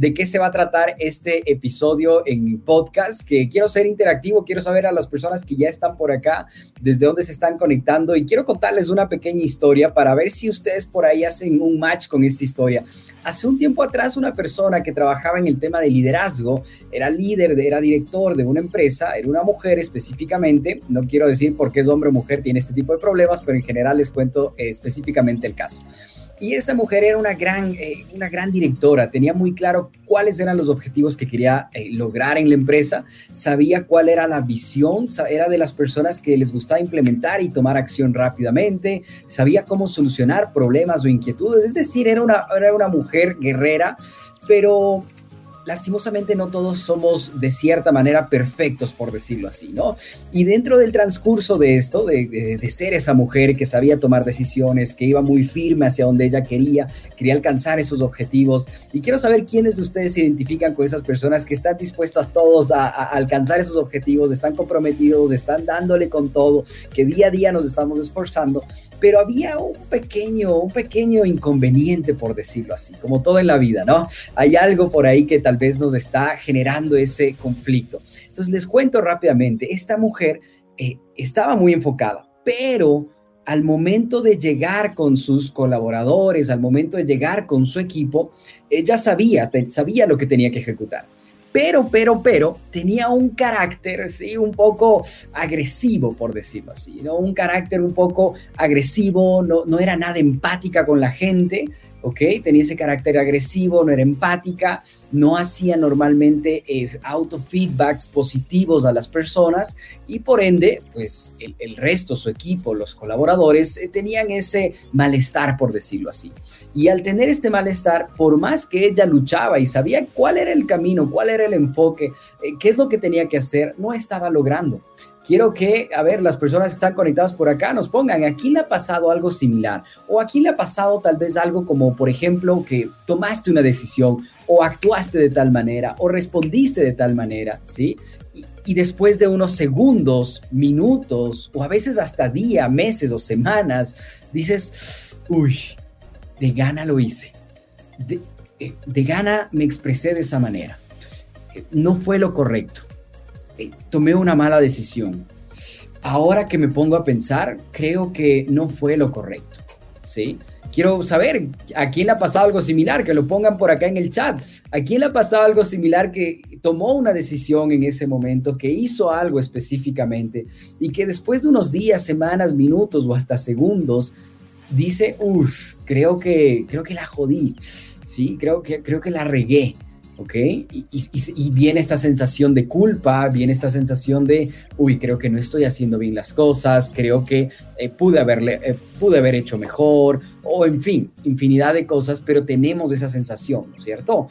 de qué se va a tratar este episodio en podcast, que quiero ser interactivo, quiero saber a las personas que ya están por acá, desde dónde se están conectando y quiero contarles una pequeña historia para ver si ustedes por ahí hacen un match con esta historia. Hace un tiempo atrás una persona que trabajaba en el tema de liderazgo, era líder, era director de una empresa, era una mujer específicamente, no quiero decir por qué es hombre o mujer tiene este tipo de problemas, pero en general les cuento eh, específicamente el caso. Y esta mujer era una gran, eh, una gran directora, tenía muy claro cuáles eran los objetivos que quería eh, lograr en la empresa, sabía cuál era la visión, era de las personas que les gustaba implementar y tomar acción rápidamente, sabía cómo solucionar problemas o inquietudes, es decir, era una, era una mujer guerrera, pero lastimosamente no todos somos de cierta manera perfectos, por decirlo así, ¿no? Y dentro del transcurso de esto, de, ser esa mujer que sabía tomar decisiones, que iba muy firme hacia donde ella quería, quería alcanzar esos objetivos, y quiero saber quiénes de ustedes se identifican con esas personas que están dispuestos a todos a alcanzar esos objetivos, están comprometidos, están dándole con todo, que día a día nos estamos esforzando, pero había un pequeño, un pequeño inconveniente, por decirlo así, como todo en la vida, ¿no? Hay algo por ahí que tal vez nos está generando ese conflicto. Entonces les cuento rápidamente, esta mujer eh, estaba muy enfocada, pero al momento de llegar con sus colaboradores, al momento de llegar con su equipo, ella sabía, sabía lo que tenía que ejecutar pero, pero, pero tenía un carácter, sí, un poco agresivo, por decirlo así, ¿no? Un carácter un poco agresivo, no, no era nada empática con la gente, ¿ok? Tenía ese carácter agresivo, no era empática, no hacía normalmente eh, auto-feedbacks positivos a las personas y por ende, pues el, resto, su equipo, los colaboradores, eh, tenían ese malestar, por decirlo así. Y al tener este malestar, por más que ella luchaba y sabía cuál era el camino, cuál era el enfoque, eh, qué es lo que tenía que hacer, no estaba logrando quiero que, a ver, las personas que están conectadas por acá nos pongan, ¿a quién le ha pasado algo similar? ¿O a quién le ha pasado tal vez algo como, por ejemplo, que tomaste una decisión o actuaste de tal manera o respondiste de tal manera, ¿sí? Y, después de unos segundos, minutos o a veces hasta días, meses o semanas, dices, uy, de gana lo hice. De, eh, de gana me expresé de esa manera. No fue lo correcto eh, tomé una mala decisión. Ahora que me pongo a pensar, creo que no fue lo correcto. ¿Sí? Quiero saber a quién le ha pasado algo similar, que lo pongan por acá en el chat. ¿A quién le ha pasado algo similar que tomó una decisión en ese momento, que hizo algo específicamente y que después de unos días, semanas, minutos o hasta segundos dice, uff, creo que, creo que la jodí, sí, creo que, creo que la regué. ¿Ok? Y, viene esta sensación de culpa, viene esta sensación de, uy, creo que no estoy haciendo bien las cosas, creo que eh, pude, haberle, eh, pude haber hecho mejor, o en fin, infinidad de cosas, pero tenemos esa sensación, ¿no es cierto?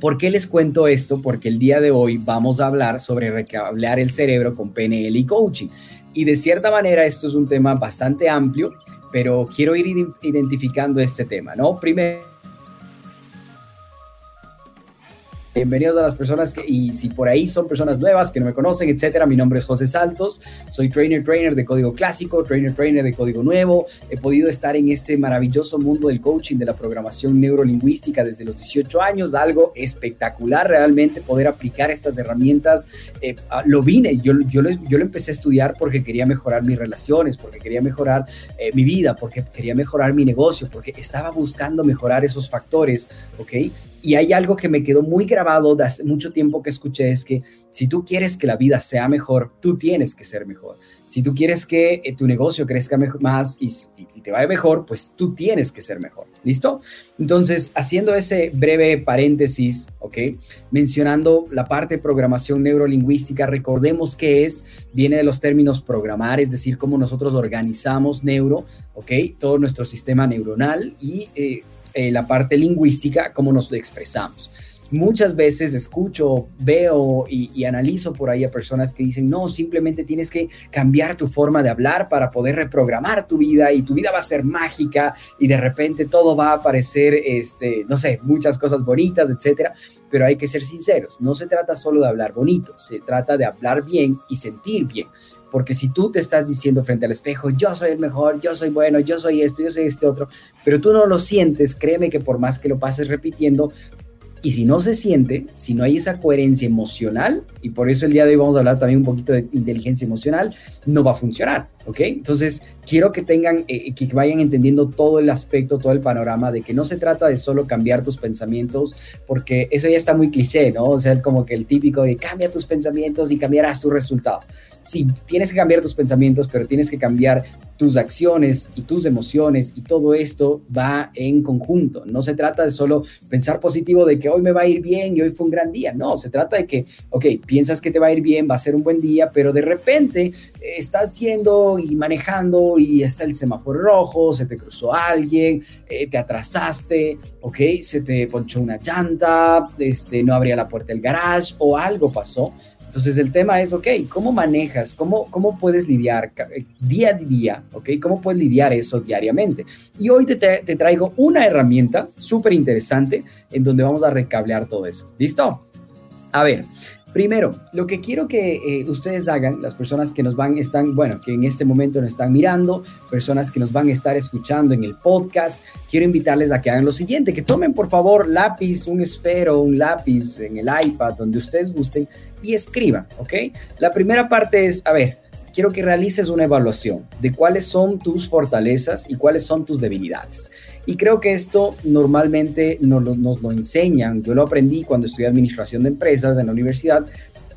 ¿Por qué les cuento esto? Porque el día de hoy vamos a hablar sobre recablear el cerebro con PNL y coaching. Y de cierta manera esto es un tema bastante amplio, pero quiero ir identificando este tema, ¿no? Primero Bienvenidos a las personas que, y si por ahí son personas nuevas que no me conocen, etcétera, mi nombre es José Saltos, soy trainer, trainer de código clásico, trainer, trainer de código nuevo. He podido estar en este maravilloso mundo del coaching, de la programación neurolingüística desde los 18 años, algo espectacular realmente poder aplicar estas herramientas. Eh, ah, lo vine, yo, yo, lo, yo lo empecé a estudiar porque quería mejorar mis relaciones, porque quería mejorar eh, mi vida, porque quería mejorar mi negocio, porque estaba buscando mejorar esos factores, ¿ok? Y hay algo que me quedó muy grabado de hace mucho tiempo que escuché, es que si tú quieres que la vida sea mejor, tú tienes que ser mejor. Si tú quieres que eh, tu negocio crezca más y, te vaya mejor, pues tú tienes que ser mejor. ¿Listo? Entonces, haciendo ese breve paréntesis, ¿ok? Mencionando la parte de programación neurolingüística, recordemos que es, viene de los términos programar, es decir, cómo nosotros organizamos neuro, ¿ok? Todo nuestro sistema neuronal y... Eh, eh, la parte lingüística, cómo nos expresamos. Muchas veces escucho, veo y, analizo por ahí a personas que dicen, no, simplemente tienes que cambiar tu forma de hablar para poder reprogramar tu vida y tu vida va a ser mágica y de repente todo va a aparecer, este, no sé, muchas cosas bonitas, etcétera. Pero hay que ser sinceros, no se trata solo de hablar bonito, se trata de hablar bien y sentir bien. Porque si tú te estás diciendo frente al espejo, yo soy el mejor, yo soy bueno, yo soy esto, yo soy este otro, pero tú no lo sientes, créeme que por más que lo pases repitiendo, y si no se siente, si no hay esa coherencia emocional, y por eso el día de hoy vamos a hablar también un poquito de inteligencia emocional, no va a funcionar, ¿ok? Entonces, quiero que tengan, eh, que vayan entendiendo todo el aspecto, todo el panorama de que no se trata de solo cambiar tus pensamientos, porque eso ya está muy cliché, ¿no? O sea, es como que el típico de cambia tus pensamientos y cambiarás tus resultados. Sí, tienes que cambiar tus pensamientos, pero tienes que cambiar tus acciones y tus emociones y todo esto va en conjunto. No se trata de solo pensar positivo de que hoy me va a ir bien y hoy fue un gran día. No, se trata de que, ok, piensas que te va a ir bien, va a ser un buen día, pero de repente eh, estás yendo y manejando y está el semáforo rojo, se te cruzó alguien, eh, te atrasaste, ok, se te ponchó una llanta, este, no abría la puerta del garage o algo pasó entonces el tema es, ok, ¿cómo manejas? ¿Cómo, cómo puedes lidiar eh, día a día? ¿Ok? ¿Cómo puedes lidiar eso diariamente? Y hoy te, te traigo una herramienta súper interesante en donde vamos a recablear todo eso. ¿Listo? A ver, Primero, lo que quiero que eh, ustedes hagan, las personas que nos van, están, bueno, que en este momento nos están mirando, personas que nos van a estar escuchando en el podcast, quiero invitarles a que hagan lo siguiente, que tomen por favor lápiz, un esfero, un lápiz en el iPad, donde ustedes gusten, y escriban, ¿ok? La primera parte es, a ver, quiero que realices una evaluación de cuáles son tus fortalezas y cuáles son tus debilidades. Y creo que esto normalmente nos nos lo enseñan. Yo lo aprendí cuando estudié administración de empresas en la universidad,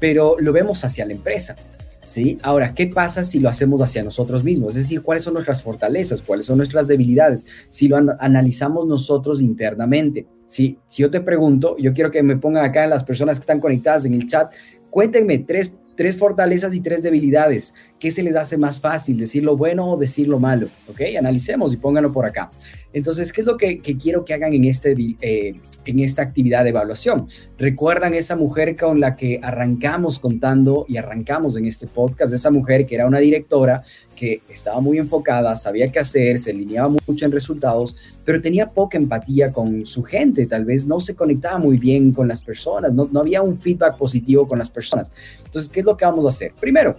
pero lo vemos hacia la empresa. ¿sí? Ahora, ¿qué pasa si lo hacemos hacia nosotros mismos? Es decir, ¿cuáles son nuestras fortalezas? ¿Cuáles son nuestras debilidades? Si lo analizamos nosotros internamente. Si, si yo te pregunto, yo quiero que me pongan acá las personas que están conectadas en el chat, cuéntenme tres tres fortalezas y tres debilidades. ¿Qué se les hace más fácil, decir lo bueno o decir lo malo? ¿Ok? Analicemos y pónganlo por acá. Entonces, ¿qué es lo que, quiero que hagan en, este, eh, en esta actividad de evaluación? ¿Recuerdan esa mujer con la que arrancamos contando y arrancamos en este podcast? Esa mujer que era una directora que estaba muy enfocada, sabía qué hacer, se alineaba mucho en resultados, pero tenía poca empatía con su gente, tal vez no se conectaba muy bien con las personas, no, no había un feedback positivo con las personas. Entonces, ¿qué es lo que vamos a hacer? Primero,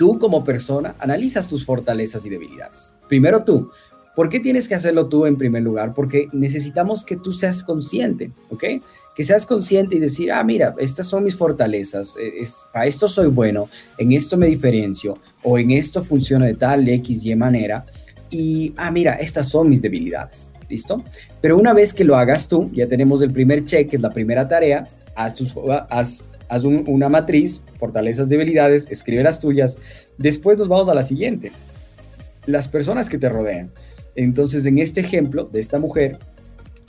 tú como persona analizas tus fortalezas y debilidades. Primero tú, ¿Por qué tienes que hacerlo tú en primer lugar? Porque necesitamos que tú seas consciente, ¿ok? Que seas consciente y decir, ah, mira, estas son mis fortalezas, eh, a esto soy bueno, en esto me diferencio, o en esto funciona de tal X, Y manera, y, ah, mira, estas son mis debilidades, ¿listo? Pero una vez que lo hagas tú, ya tenemos el primer check, que es la primera tarea, haz, tus, una matriz, fortalezas, debilidades, escribe las tuyas, después nos vamos a la siguiente, las personas que te rodean. Entonces, en este ejemplo de esta mujer,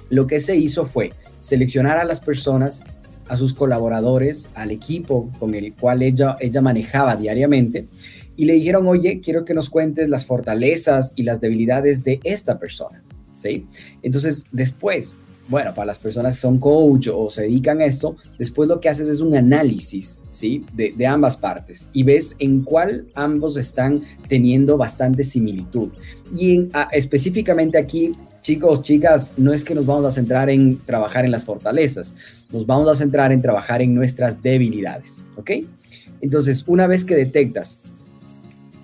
lo que se hizo fue seleccionar a las personas, a sus colaboradores, al equipo con el cual ella, ella manejaba diariamente, y le dijeron, oye, quiero que nos cuentes las fortalezas y las debilidades de esta persona. ¿Sí? Entonces, después, bueno, para las personas que son coach o se dedican a esto, después lo que haces es un análisis, ¿sí? De, ambas partes y ves en cuál ambos están teniendo bastante similitud. Y específicamente aquí, chicos, chicas, no es que nos vamos a centrar en trabajar en las fortalezas, nos vamos a centrar en trabajar en nuestras debilidades, ¿ok? Entonces, una vez que detectas,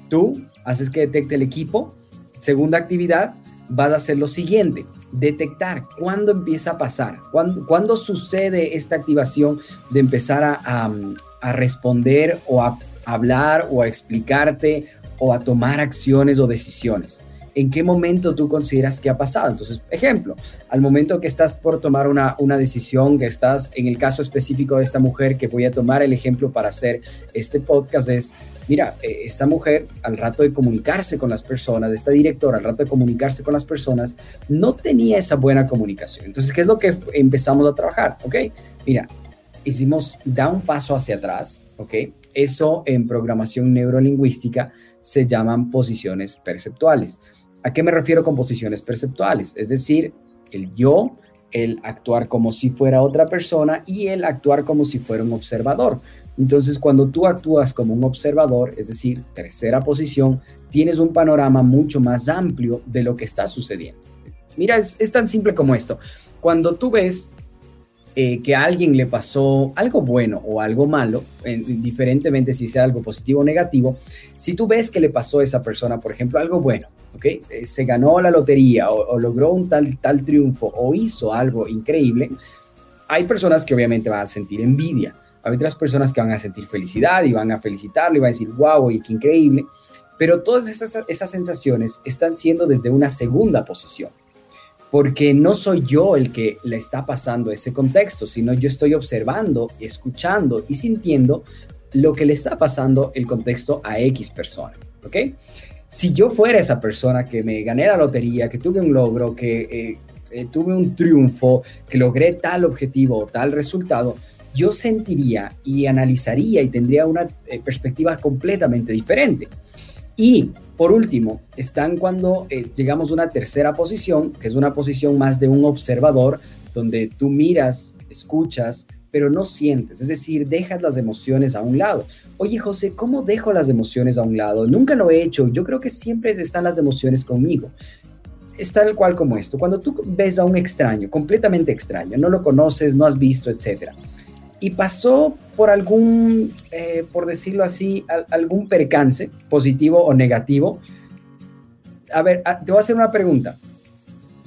tú haces que detecte el equipo, segunda actividad, vas a hacer lo siguiente, detectar cuándo empieza a pasar, cuándo, sucede esta activación de empezar a, a, responder o a hablar o a explicarte o a tomar acciones o decisiones. ¿En qué momento tú consideras que ha pasado? Entonces, ejemplo, al momento que estás por tomar una, una decisión, que estás en el caso específico de esta mujer, que voy a tomar el ejemplo para hacer este podcast, es mira, eh, esta mujer al rato de comunicarse con las personas, esta directora al rato de comunicarse con las personas, no tenía esa buena comunicación. Entonces, ¿qué es lo que empezamos a trabajar? Ok, mira, hicimos, da un paso hacia atrás, ok. Eso en programación neurolingüística se llaman posiciones perceptuales. ¿A qué me refiero con posiciones perceptuales? Es decir, el yo el actuar como si fuera otra persona y el actuar como si fuera un observador. Entonces, cuando tú actúas como un observador, es decir, tercera posición, tienes un panorama mucho más amplio de lo que está sucediendo. Mira, es, tan simple como esto. Cuando tú ves eh, que a alguien le pasó algo bueno o algo malo, diferentemente si sea algo positivo o negativo, si tú ves que le pasó a esa persona, por ejemplo, algo bueno, ¿ok? Eh, se ganó la lotería o, logró un tal, tal triunfo o hizo algo increíble, hay personas que obviamente van a sentir envidia hay otras personas que van a sentir felicidad y van a felicitarlo y van a decir, wow, y qué increíble. Pero todas esas sensaciones están siendo desde una segunda posición. Porque no soy yo el que le está pasando ese contexto, sino yo estoy observando, escuchando y sintiendo lo que le está pasando el contexto a X persona. ¿Ok? Si yo fuera esa persona que me gané la lotería, que tuve un logro, que eh, eh, tuve un triunfo, que logré tal objetivo o tal resultado, yo sentiría y analizaría y tendría una eh, perspectiva completamente diferente. Y por último, están cuando eh, llegamos a una tercera posición, que es una posición más de un observador, donde tú miras, escuchas, pero no sientes, es decir, dejas las emociones a un lado. Oye, José, ¿cómo dejo las emociones a un lado? Nunca lo he hecho, yo creo que siempre están las emociones conmigo. Es tal cual como esto, cuando tú ves a un extraño, completamente extraño, no lo conoces, no has visto, etcétera y pasó por algún, eh, por decirlo así, algún percance, positivo o negativo. A ver, ah, te voy a hacer una pregunta.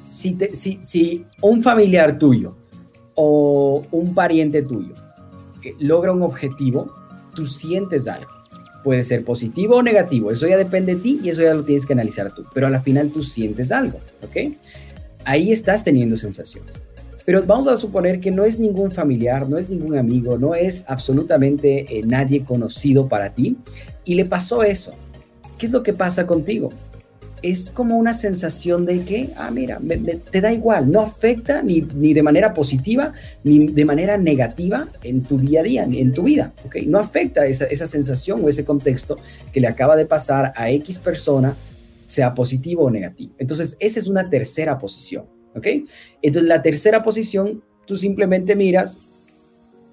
Si, un familiar tuyo o un pariente tuyo eh, logra un objetivo, tú sientes algo. Puede ser positivo o negativo, eso ya depende de ti y eso ya lo tienes que analizar tú, pero a la final tú sientes algo, ¿ok? Ahí estás teniendo sensaciones. Pero vamos a suponer que no es ningún familiar, no es ningún amigo, no es absolutamente eh, nadie conocido para ti y le pasó eso. ¿Qué es lo que pasa contigo? Es como una sensación de que, ah, mira, te da igual, no afecta ni, ni, de manera positiva ni de manera negativa en tu día a día, en tu vida, ¿ok? No afecta esa, esa sensación o ese contexto que le acaba de pasar a X persona, sea positivo o negativo. Entonces, esa es una tercera posición. ¿Ok? Entonces, la tercera posición, tú simplemente miras,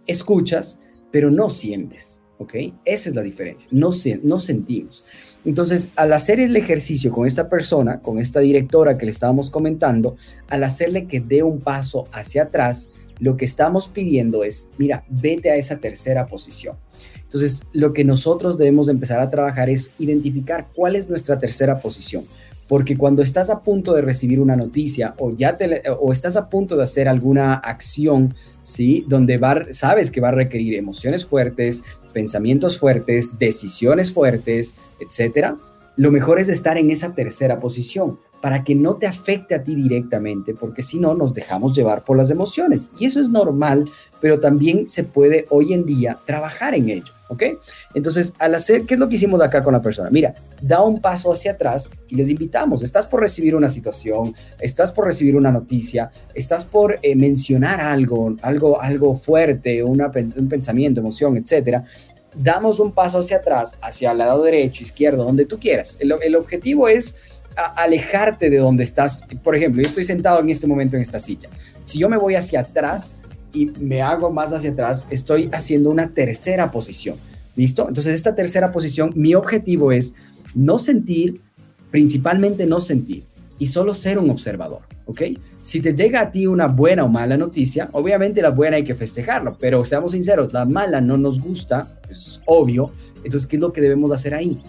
escuchas, pero no sientes, ¿ok? Esa es la diferencia, no, no sentimos. Entonces, al hacer el ejercicio con esta persona, con esta directora que le estábamos comentando, al hacerle que dé un paso hacia atrás, lo que estamos pidiendo es, mira, vete a esa tercera posición. Entonces, lo que nosotros debemos empezar a trabajar es identificar cuál es nuestra tercera posición porque cuando estás a punto de recibir una noticia o ya te, o estás a punto de hacer alguna acción, ¿sí? Donde sabes que va a requerir emociones fuertes, pensamientos fuertes, decisiones fuertes, etcétera, lo mejor es estar en esa tercera posición para que no te afecte a ti directamente, porque si no nos dejamos llevar por las emociones. Y eso es normal, pero también se puede hoy en día trabajar en ello. ¿Ok? Entonces, al hacer, ¿qué es lo que hicimos acá con la persona? Mira, da un paso hacia atrás y les invitamos. Estás por recibir una situación, estás por recibir una noticia, estás por eh, mencionar algo, algo, algo fuerte, un pensamiento, emoción, etcétera. Damos un paso hacia atrás, hacia el lado derecho, izquierdo, donde tú quieras. El objetivo es alejarte de donde estás. Por ejemplo, yo estoy sentado en este momento en esta silla. Si yo me voy hacia atrás, y me hago más hacia atrás, estoy haciendo una tercera posición. ¿Listo? Entonces, esta tercera posición, mi objetivo es no sentir, principalmente no sentir, y solo ser un observador, ¿ok? Si te llega a ti una buena o mala noticia, obviamente la buena hay que festejarlo, pero seamos sinceros, la mala no nos gusta, es obvio, entonces, ¿qué es lo que debemos hacer ahí?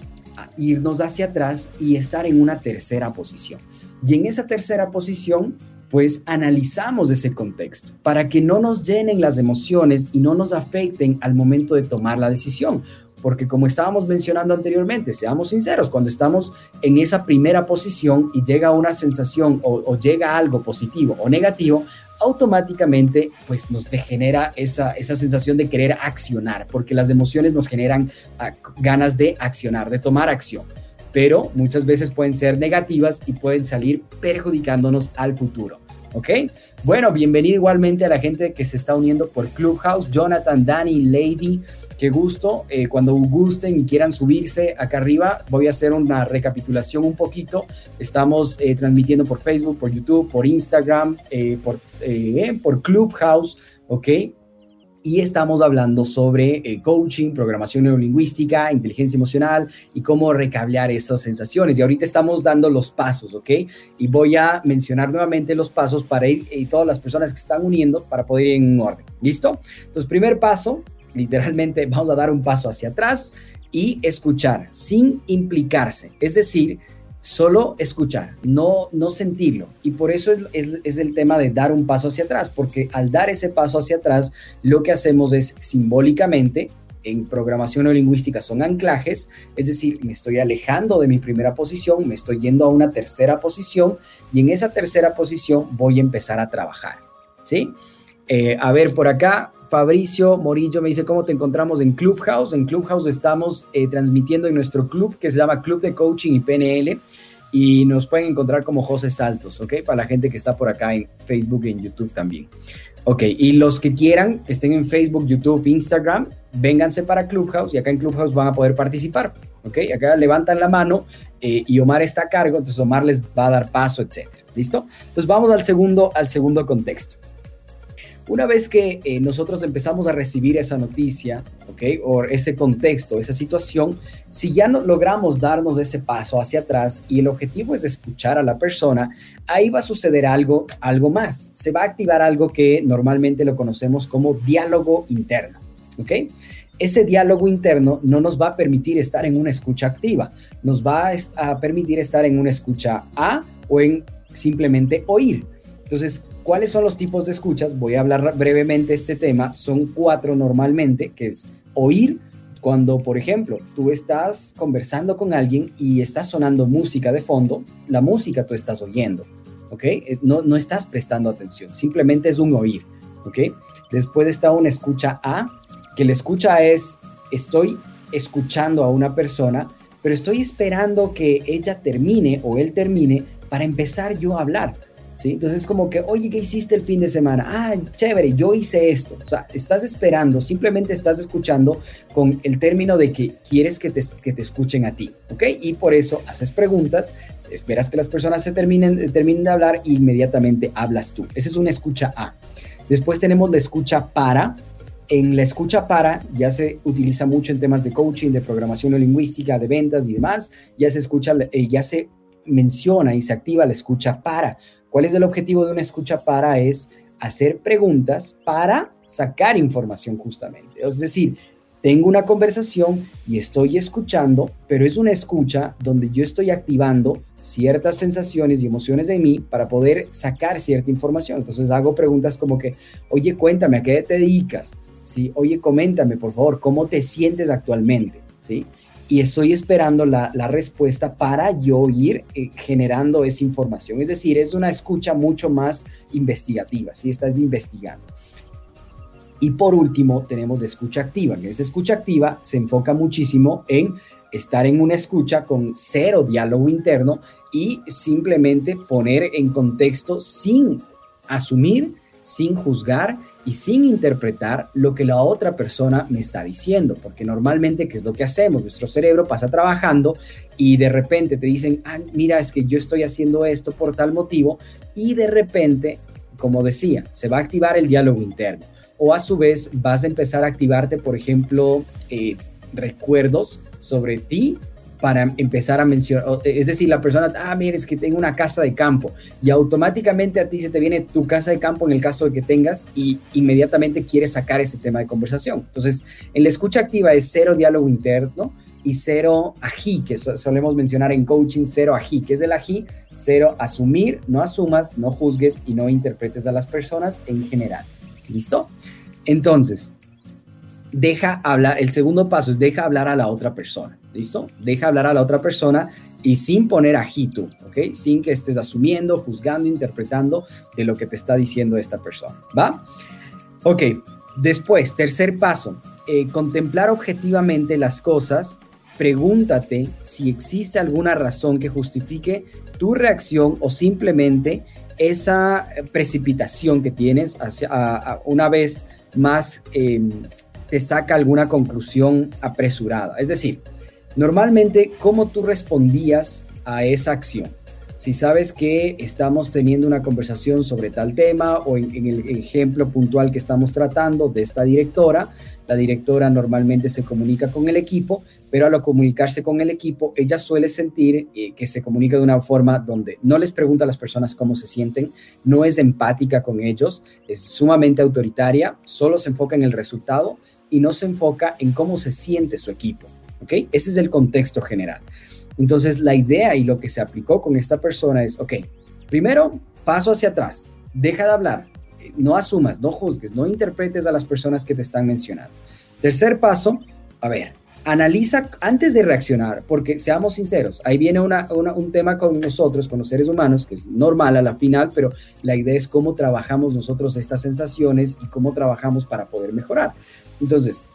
irnos hacia atrás y estar en una tercera posición. Y en esa tercera posición, pues analizamos ese contexto para que no nos llenen las emociones y no nos afecten al momento de tomar la decisión. Porque como estábamos mencionando anteriormente, seamos sinceros, cuando estamos en esa primera posición y llega una sensación o, llega algo positivo o negativo, automáticamente pues nos genera esa, esa sensación de querer accionar, porque las emociones nos generan ah, ganas de accionar, de tomar acción pero muchas veces pueden ser negativas y pueden salir perjudicándonos al futuro. ¿Ok? Bueno, bienvenido igualmente a la gente que se está uniendo por Clubhouse, Jonathan, Danny, Lady, qué gusto. Eh, cuando gusten y quieran subirse acá arriba, voy a hacer una recapitulación un poquito. Estamos eh, transmitiendo por Facebook, por YouTube, por Instagram, eh, por, por Clubhouse, ¿ok? Y estamos hablando sobre coaching, programación neurolingüística, inteligencia emocional y cómo recablear esas sensaciones. Y ahorita estamos dando los pasos, ¿ok? Y voy a mencionar nuevamente los pasos para ir y todas las personas que están uniendo para poder ir en orden. ¿Listo? Entonces, primer paso, literalmente vamos a dar un paso hacia atrás y escuchar sin implicarse. Es decir, solo escuchar, no, no sentirlo. Y por eso es, el tema de dar un paso hacia atrás, porque al dar ese paso hacia atrás, lo que hacemos es simbólicamente, en programación o lingüística son anclajes, es decir, me estoy alejando de mi primera posición, me estoy yendo a una tercera posición y en esa tercera posición voy a empezar a trabajar. ¿Sí? Eh, a ver, por acá, Fabricio Morillo me dice cómo te encontramos en Clubhouse. En Clubhouse estamos eh, transmitiendo en nuestro club que se llama Club de Coaching y PNL y nos pueden encontrar como José Saltos, ¿ok? Para la gente que está por acá en Facebook y en YouTube también. Ok, y los que quieran, que estén en Facebook, YouTube, Instagram, vénganse para Clubhouse y acá en Clubhouse van a poder participar, ¿ok? Acá levantan la mano eh, y Omar está a cargo, entonces Omar les va a dar paso, etcétera. ¿Listo? Entonces vamos al segundo, al segundo contexto. Una vez que eh, nosotros empezamos a recibir esa noticia, ¿ok? O ese contexto, esa situación, si ya no logramos darnos ese paso hacia atrás y el objetivo es escuchar a la persona, ahí va a suceder algo, algo más. Se va a activar algo que normalmente lo conocemos como diálogo interno, ¿ok? Ese diálogo interno no nos va a permitir estar en una escucha activa, nos va a permitir estar en una escucha A o en simplemente oír. Entonces, ¿Cuáles son los tipos de escuchas? Voy a hablar brevemente este tema. Son cuatro normalmente, que es oír, cuando, por ejemplo, tú estás conversando con alguien y está sonando música de fondo, la música tú estás oyendo, ¿ok? Eh, no, no estás prestando atención, simplemente es un oír, ¿ok? Después está una escucha A, que la escucha es, estoy escuchando a una persona, pero estoy esperando que ella termine o él termine para empezar yo a hablar. ¿Sí? Entonces como que, oye, ¿qué hiciste el fin de semana? Ah, chévere, yo hice esto. O sea, estás esperando, simplemente estás escuchando con el término de que quieres que te, que te escuchen a ti, ¿ok? Y por eso haces preguntas, esperas que las personas se terminen, terminen de hablar e inmediatamente hablas tú. Esa es una escucha A. Después tenemos la escucha para, en la escucha para ya se utiliza mucho en temas de coaching, de programación lingüística, de ventas y demás. Ya se escucha, eh, ya se menciona y se activa la escucha para. ¿Cuál es el objetivo de una escucha para? Es hacer preguntas para sacar información justamente. Es decir, tengo una conversación y estoy escuchando, pero es una escucha donde yo estoy activando ciertas sensaciones y emociones de mí para poder sacar cierta información. Entonces hago preguntas como que, oye, cuéntame, ¿a qué te dedicas? ¿Sí? Oye, coméntame, por favor, ¿cómo te sientes actualmente? ¿Sí? Y estoy esperando la, respuesta para yo ir eh, generando esa información. Es decir, es una escucha mucho más investigativa, si estás investigando. Y por último, tenemos la escucha activa, que esa escucha activa se enfoca muchísimo en estar en una escucha con cero diálogo interno y simplemente poner en contexto sin asumir, sin juzgar y sin interpretar lo que la otra persona me está diciendo, porque normalmente, ¿qué es lo que hacemos? Nuestro cerebro pasa trabajando y de repente te dicen, ah, mira, es que yo estoy haciendo esto por tal motivo, y de repente, como decía, se va a activar el diálogo interno. O a su vez vas a empezar a activarte, por ejemplo, eh, recuerdos sobre ti para empezar a mencionar, es decir, la persona, ah, mira, es que tengo una casa de campo y automáticamente a ti se te viene tu casa de campo en el caso de que tengas y inmediatamente quieres sacar ese tema de conversación. Entonces, en la escucha activa es cero diálogo interno y cero ají, que solemos mencionar en coaching, cero ají, que es el ají, cero asumir, no asumas, no juzgues y no interpretes a las personas en general. ¿Listo? Entonces, deja hablar, el segundo paso es deja hablar a la otra persona, ¿listo? Deja hablar a la otra persona y sin poner ajito, ¿ok? Sin que estés asumiendo, juzgando, interpretando de lo que te está diciendo esta persona, ¿va? Ok, después, tercer paso, eh, contemplar objetivamente las cosas, pregúntate si existe alguna razón que justifique tu reacción o simplemente esa precipitación que tienes hacia, una vez más... Em, te saca alguna conclusión apresurada. Es decir, normalmente, ¿cómo tú respondías a esa acción? Si sabes que estamos teniendo una conversación sobre tal tema o en, el ejemplo puntual que estamos tratando de esta directora, la directora normalmente se comunica con el equipo, pero al comunicarse con el equipo, ella suele sentir eh, que se comunica de una forma donde no les pregunta a las personas cómo se sienten, no es empática con ellos, es sumamente autoritaria, solo se enfoca en el resultado y no se enfoca en cómo se siente su equipo. ¿Ok? Ese es el contexto general. Entonces, la idea y lo que se aplicó con esta persona es, ok, primero, paso hacia atrás, deja de hablar, no asumas, no juzgues, no interpretes a las personas que te están mencionando. Tercer paso, a ver, analiza antes de reaccionar, porque seamos sinceros, ahí viene un tema con nosotros, con los seres humanos, que es normal a la final, pero la idea es cómo trabajamos nosotros estas sensaciones y cómo trabajamos para poder mejorar. Entonces,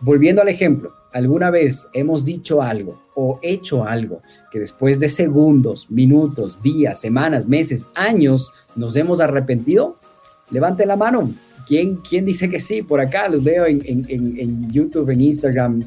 volviendo al ejemplo, ¿alguna vez hemos dicho algo o hecho algo que después de segundos, minutos, días, semanas, meses, años nos hemos arrepentido? Levante la mano. ¿Quién, quién dice que sí? Por acá los veo en, YouTube, en Instagram,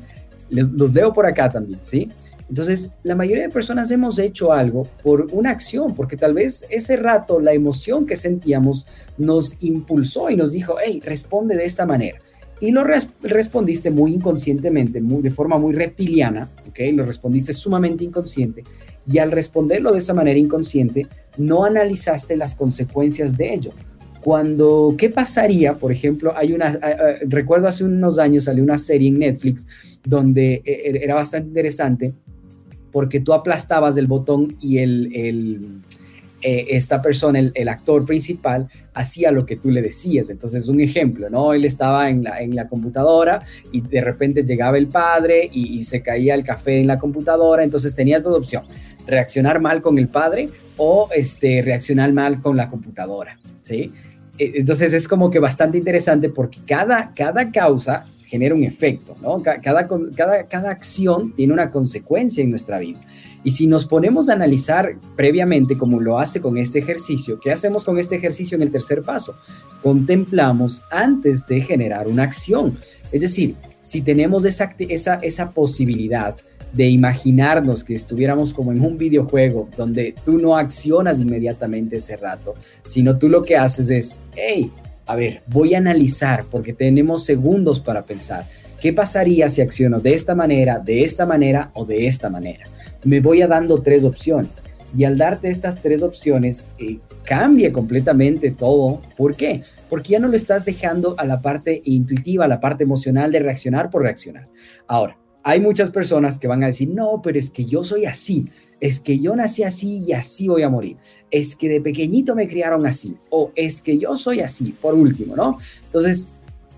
los leo por acá también, ¿sí? Entonces, la mayoría de personas hemos hecho algo por una acción, porque tal vez ese rato la emoción que sentíamos nos impulsó y nos dijo, hey, responde de esta manera y lo respondiste muy inconscientemente, muy, de forma muy reptiliana, ¿ok? Lo respondiste sumamente inconsciente y al responderlo de esa manera inconsciente, no analizaste las consecuencias de ello. Cuando, ¿qué pasaría? Por ejemplo, hay una, recuerdo hace unos años salió una serie en Netflix donde e, e, era bastante interesante porque tú aplastabas el botón y el eh, esta persona, el, actor principal, hacía lo que tú le decías. Entonces, un ejemplo, ¿no? Él estaba en la, en la computadora y de repente llegaba el padre y, se caía el café en la computadora. Entonces, tenías dos opciones, reaccionar mal con el padre o este, reaccionar mal con la computadora, ¿sí? E, entonces, es como que bastante interesante porque cada, cada causa genera un efecto, ¿no? Cada, cada, cada acción tiene una consecuencia en nuestra vida. Y si nos ponemos a analizar previamente, como lo hace con este ejercicio, ¿qué hacemos con este ejercicio en el tercer paso? Contemplamos antes de generar una acción. Es decir, si tenemos esa, esa, esa posibilidad de imaginarnos que estuviéramos como en un videojuego donde tú no accionas inmediatamente ese rato, sino tú lo que haces es, hey, a ver, voy a analizar porque tenemos segundos para pensar. ¿Qué pasaría si acciono de esta manera, de esta manera o de esta manera? me voy a dando tres opciones. Y al darte estas tres opciones, eh, cambia completamente todo. ¿Por qué? Porque ya no lo estás dejando a la parte intuitiva, a la parte emocional de reaccionar por reaccionar. Ahora, hay muchas personas que van a decir, no, pero es que yo soy así, es que yo nací así y así voy a morir, es que de pequeñito me criaron así, o es que yo soy así, por último, ¿no? Entonces,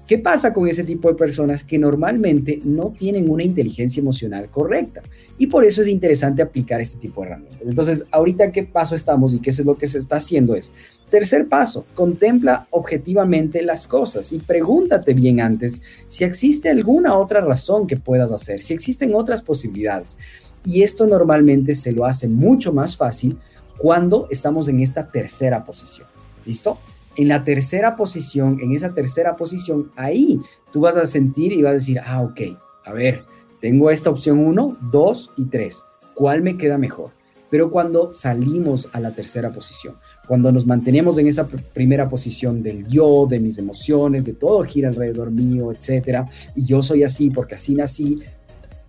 ¿Qué pasa con ese tipo de personas que normalmente no tienen una inteligencia emocional correcta? Y por eso es interesante aplicar este tipo de herramientas. Entonces, ahorita qué paso estamos y qué es lo que se está haciendo es, tercer paso, contempla objetivamente las cosas y pregúntate bien antes si existe alguna otra razón que puedas hacer, si existen otras posibilidades. Y esto normalmente se lo hace mucho más fácil cuando estamos en esta tercera posición. ¿Listo? En la tercera posición, en esa tercera posición, ahí tú vas a sentir y vas a decir, ah, ok, a ver, tengo esta opción 1, 2 y 3. ¿Cuál me queda mejor? Pero cuando salimos a la tercera posición, cuando nos mantenemos en esa primera posición del yo, de mis emociones, de todo gira alrededor mío, etcétera, y yo soy así porque así nací,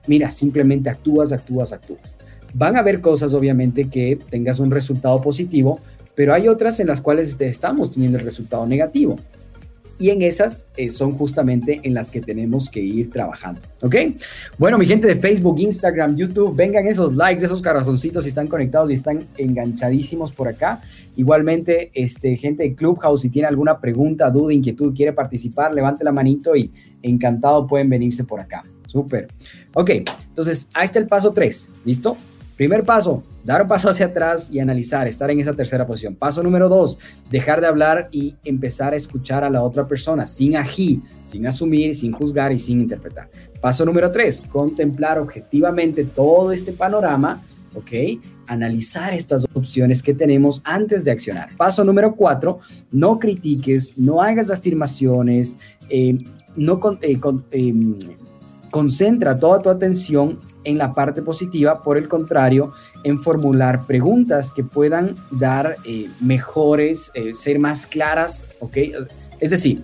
mira, simplemente actúas, actúas, actúas. Van a haber cosas, obviamente, que tengas un resultado positivo, pero hay otras en las cuales estamos teniendo el resultado negativo. Y en esas eh, son justamente en las que tenemos que ir trabajando. ¿Ok? Bueno, mi gente de Facebook, Instagram, YouTube, vengan esos likes, esos corazoncitos si están conectados y están enganchadísimos por acá. Igualmente, este, gente de Clubhouse, si tiene alguna pregunta, duda, inquietud, quiere participar, levante la manito y encantado pueden venirse por acá. Súper. Ok, entonces ahí está el paso 3. ¿Listo? Primer paso, dar un paso hacia atrás y analizar, estar en esa tercera posición. Paso número dos, dejar de hablar y empezar a escuchar a la otra persona sin ají, sin asumir, sin juzgar y sin interpretar. Paso número tres, contemplar objetivamente todo este panorama, ¿ok? Analizar estas opciones que tenemos antes de accionar. Paso número cuatro, no critiques, no hagas afirmaciones. Eh, no eh, em, concentra toda tu atención en la parte positiva, por el contrario, en formular preguntas que puedan dar eh, mejores, eh, ser más claras, ¿ok? Es decir,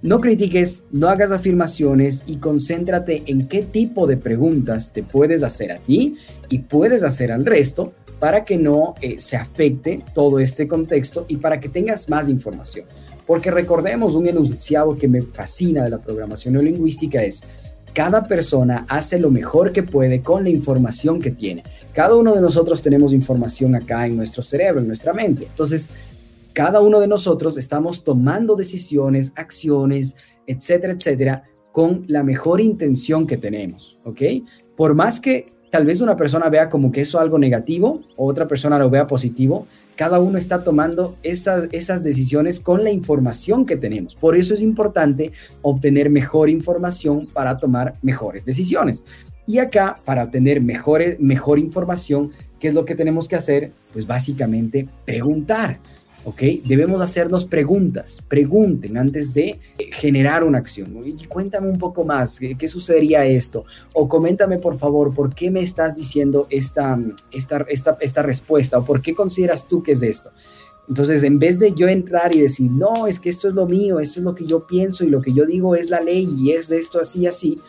no critiques, no hagas afirmaciones y concéntrate en qué tipo de preguntas te puedes hacer a ti y puedes hacer al resto para que no eh, se afecte todo este contexto y para que tengas más información. Porque recordemos un enunciado que me fascina de la programación neurolingüística es, cada persona hace lo mejor que puede con la información que tiene. Cada uno de nosotros tenemos información acá en nuestro cerebro, en nuestra mente. Entonces, cada uno de nosotros estamos tomando decisiones, acciones, etcétera, etcétera, con la mejor intención que tenemos, ¿ok? Por más que tal vez una persona vea como que eso algo negativo, o otra persona lo vea positivo, cada uno está tomando esas, esas decisiones con la información que tenemos. Por eso es importante obtener mejor información para tomar mejores decisiones. Y acá, para obtener mejor, mejor información, ¿qué es lo que tenemos que hacer? Pues básicamente preguntar. ¿Ok? Debemos hacernos preguntas, pregunten antes de generar una acción. Cuéntame un poco más, ¿qué, sucedería esto? O coméntame por favor, ¿por qué me estás diciendo esta, esta, esta, esta respuesta? ¿O por qué consideras tú que es esto? Entonces, en vez de yo entrar y decir, no, es que esto es lo mío, esto es lo que yo pienso y lo que yo digo es la ley y es esto así, así,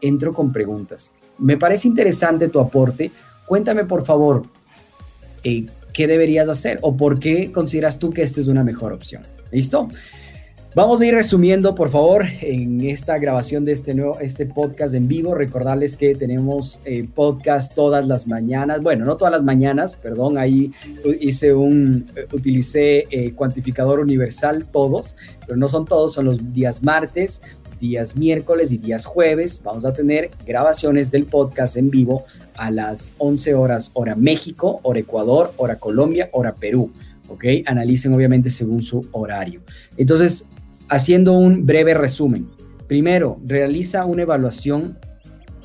entro con preguntas. Me parece interesante tu aporte. Cuéntame, por favor, eh, qué deberías hacer o por qué consideras tú que esta es una mejor opción. ¿Listo? Vamos a ir resumiendo, por favor, en esta grabación de este nuevo este podcast en vivo. Recordarles que tenemos eh, podcast todas las mañanas. Bueno, no todas las mañanas, perdón. Ahí hice un, utilicé eh, cuantificador universal todos, pero no son todos, son los días martes, días miércoles y días jueves. Vamos a tener grabaciones del podcast en vivo a las 11 horas, hora México, hora Ecuador, hora Colombia, hora Perú. ¿Ok? Analicen obviamente según su horario. Entonces, haciendo un breve resumen. Primero, realiza una evaluación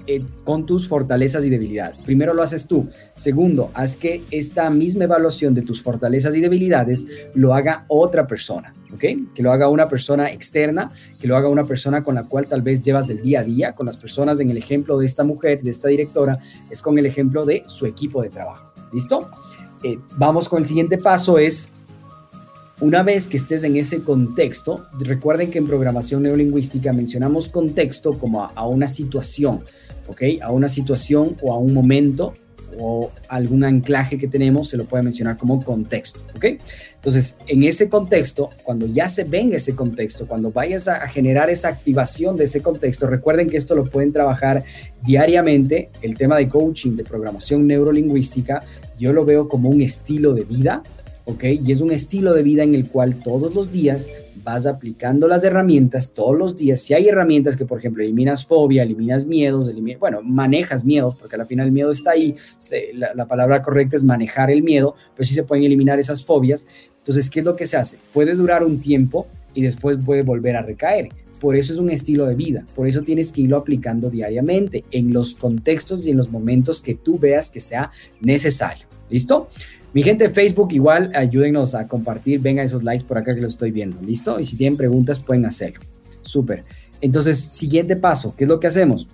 eh, con tus fortalezas y debilidades. Primero lo haces tú. Segundo, haz que esta misma evaluación de tus fortalezas y debilidades lo haga otra persona, ¿ok? Que lo haga una persona externa, que lo haga una persona con la cual tal vez llevas el día a día, con las personas en el ejemplo de esta mujer, de esta directora, es con el ejemplo de su equipo de trabajo. ¿Listo? Eh, vamos con el siguiente paso, es una vez que estés en ese contexto, recuerden que en programación neurolingüística mencionamos contexto como a una situación. ¿Ok? A una situación o a un momento o algún anclaje que tenemos, se lo puede mencionar como contexto, ¿ok? Entonces, en ese contexto, cuando ya se venga ese contexto, cuando vayas a, generar esa activación de ese contexto, recuerden que esto lo pueden trabajar diariamente, el tema de coaching, de programación neurolingüística, yo lo veo como un estilo de vida, ¿ok? Y es un estilo de vida en el cual todos los días vas aplicando las herramientas todos los días. Si hay herramientas que, por ejemplo, eliminas fobia, eliminas miedos, bueno, manejas miedos, porque al final el miedo está ahí, la, palabra correcta es manejar el miedo, pero sí se pueden eliminar esas fobias. Entonces, ¿qué es lo que se hace? Puede durar un tiempo y después puede volver a recaer. Por eso es un estilo de vida, por eso tienes que irlo aplicando diariamente en los contextos y en los momentos que tú veas que sea necesario. ¿Listo? Mi gente de Facebook, igual ayúdenos a compartir, vengan esos likes por acá que lo estoy viendo, ¿listo? Y si tienen preguntas pueden hacerlo. Súper. Entonces, siguiente paso, ¿qué es lo que hacemos?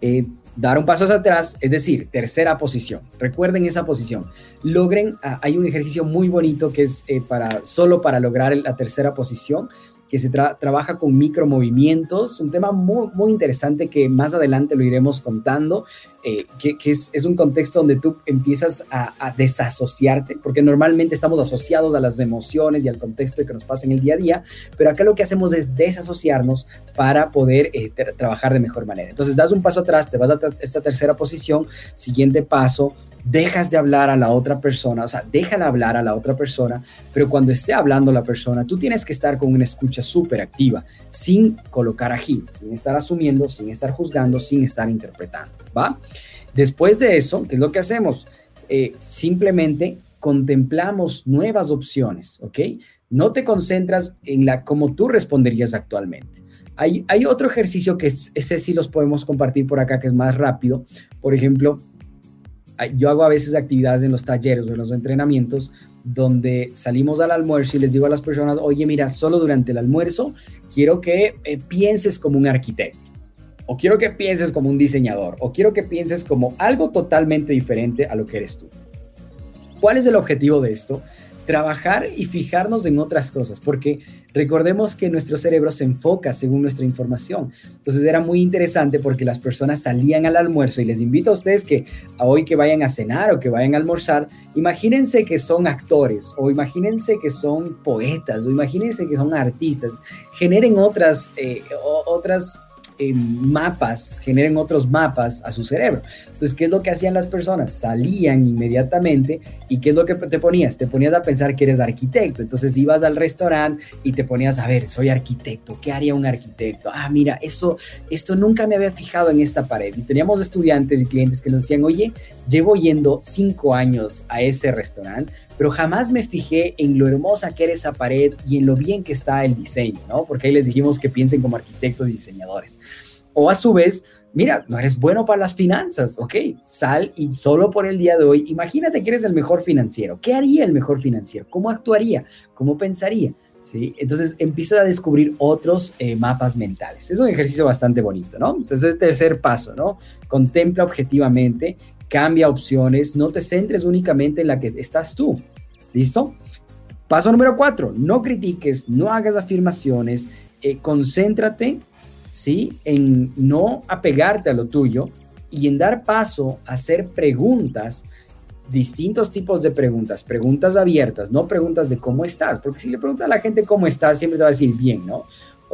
Eh, dar un paso hacia atrás, es decir, tercera posición. Recuerden esa posición. Logren, ah, hay un ejercicio muy bonito que es eh, para solo para lograr la tercera posición que se trabaja con micromovimientos, un tema muy, muy interesante que más adelante lo iremos contando, eh, que, es, un contexto donde tú empiezas a, desasociarte, porque normalmente estamos asociados a las emociones y al contexto que nos pasa en el día a día, pero acá lo que hacemos es desasociarnos para poder eh, trabajar de mejor manera. Entonces das un paso atrás, te vas a esta tercera posición, siguiente paso, dejas de hablar a la otra persona, o sea, déjala hablar a la otra persona, pero cuando esté hablando la persona, tú tienes que estar con una escucha súper activa, sin colocar ají, sin estar asumiendo, sin estar juzgando, sin estar interpretando, ¿va? Después de eso, ¿qué es lo que hacemos? Eh, simplemente contemplamos nuevas opciones, ¿ok? No te concentras en la como tú responderías actualmente. Hay, otro ejercicio que ese sí los podemos compartir por acá, que es más rápido. Por ejemplo, yo hago a veces actividades en los talleres o en los entrenamientos donde salimos al almuerzo y les digo a las personas, oye, mira, solo durante el almuerzo quiero que eh, pienses como un arquitecto, o quiero que pienses como un diseñador, o quiero que pienses como algo totalmente diferente a lo que eres tú. ¿Cuál es el objetivo de esto? Trabajar y fijarnos en otras cosas, porque recordemos que nuestro cerebro se enfoca según nuestra información. Entonces era muy interesante porque las personas salían al almuerzo y les invito a ustedes que hoy que vayan a cenar o que vayan a almorzar, imagínense que son actores o imagínense que son poetas o imagínense que son artistas, generen otras, eh, otras mapas, generen otros mapas a su cerebro. Entonces, ¿qué es lo que hacían las personas? Salían inmediatamente y ¿qué es lo que te ponías? Te ponías a pensar que eres arquitecto. Entonces ibas al restaurante y te ponías a ver, soy arquitecto, ¿qué haría un arquitecto? Ah, mira, eso, esto nunca me había fijado en esta pared. Y teníamos estudiantes y clientes que nos decían, oye, llevo yendo cinco años a ese restaurante, pero jamás me fijé en lo hermosa que era esa pared y en lo bien que está el diseño, ¿no? Porque ahí les dijimos que piensen como arquitectos y diseñadores. O a su vez, mira, no eres bueno para las finanzas, ok, sal y solo por el día de hoy, imagínate que eres el mejor financiero. ¿Qué haría el mejor financiero? ¿Cómo actuaría? ¿Cómo pensaría? ¿Sí? Entonces empieza a descubrir otros eh, mapas mentales. Es un ejercicio bastante bonito, ¿no? Entonces, tercer paso, ¿no? Contempla objetivamente cambia opciones, no te centres únicamente en la que estás tú. ¿Listo? Paso número cuatro, no critiques, no hagas afirmaciones, eh, concéntrate, ¿sí? En no apegarte a lo tuyo y en dar paso a hacer preguntas, distintos tipos de preguntas, preguntas abiertas, no preguntas de cómo estás, porque si le preguntas a la gente cómo estás, siempre te va a decir bien, ¿no?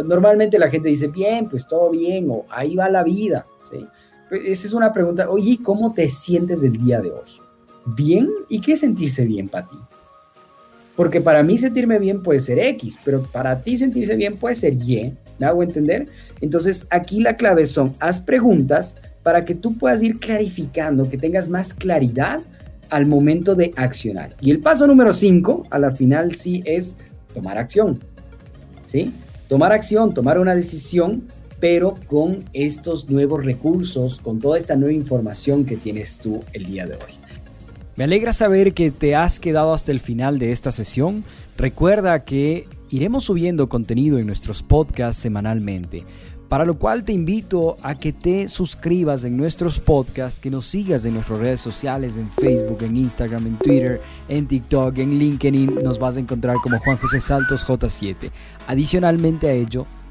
Normalmente la gente dice bien, pues todo bien, o ahí va la vida, ¿sí? Esa es una pregunta. Oye, ¿cómo te sientes el día de hoy? ¿Bien? ¿Y qué sentirse bien para ti? Porque para mí sentirme bien puede ser X, pero para ti sentirse bien puede ser Y. ¿Me hago entender? Entonces, aquí la clave son, haz preguntas para que tú puedas ir clarificando, que tengas más claridad al momento de accionar. Y el paso número 5, a la final sí, es tomar acción. ¿Sí? Tomar acción, tomar una decisión pero con estos nuevos recursos, con toda esta nueva información que tienes tú el día de hoy. Me alegra saber que te has quedado hasta el final de esta sesión. Recuerda que iremos subiendo contenido en nuestros podcasts semanalmente, para lo cual te invito a que te suscribas en nuestros podcasts, que nos sigas en nuestras redes sociales, en Facebook, en Instagram, en Twitter, en TikTok, en LinkedIn, nos vas a encontrar como Juan José Saltos J7. Adicionalmente a ello,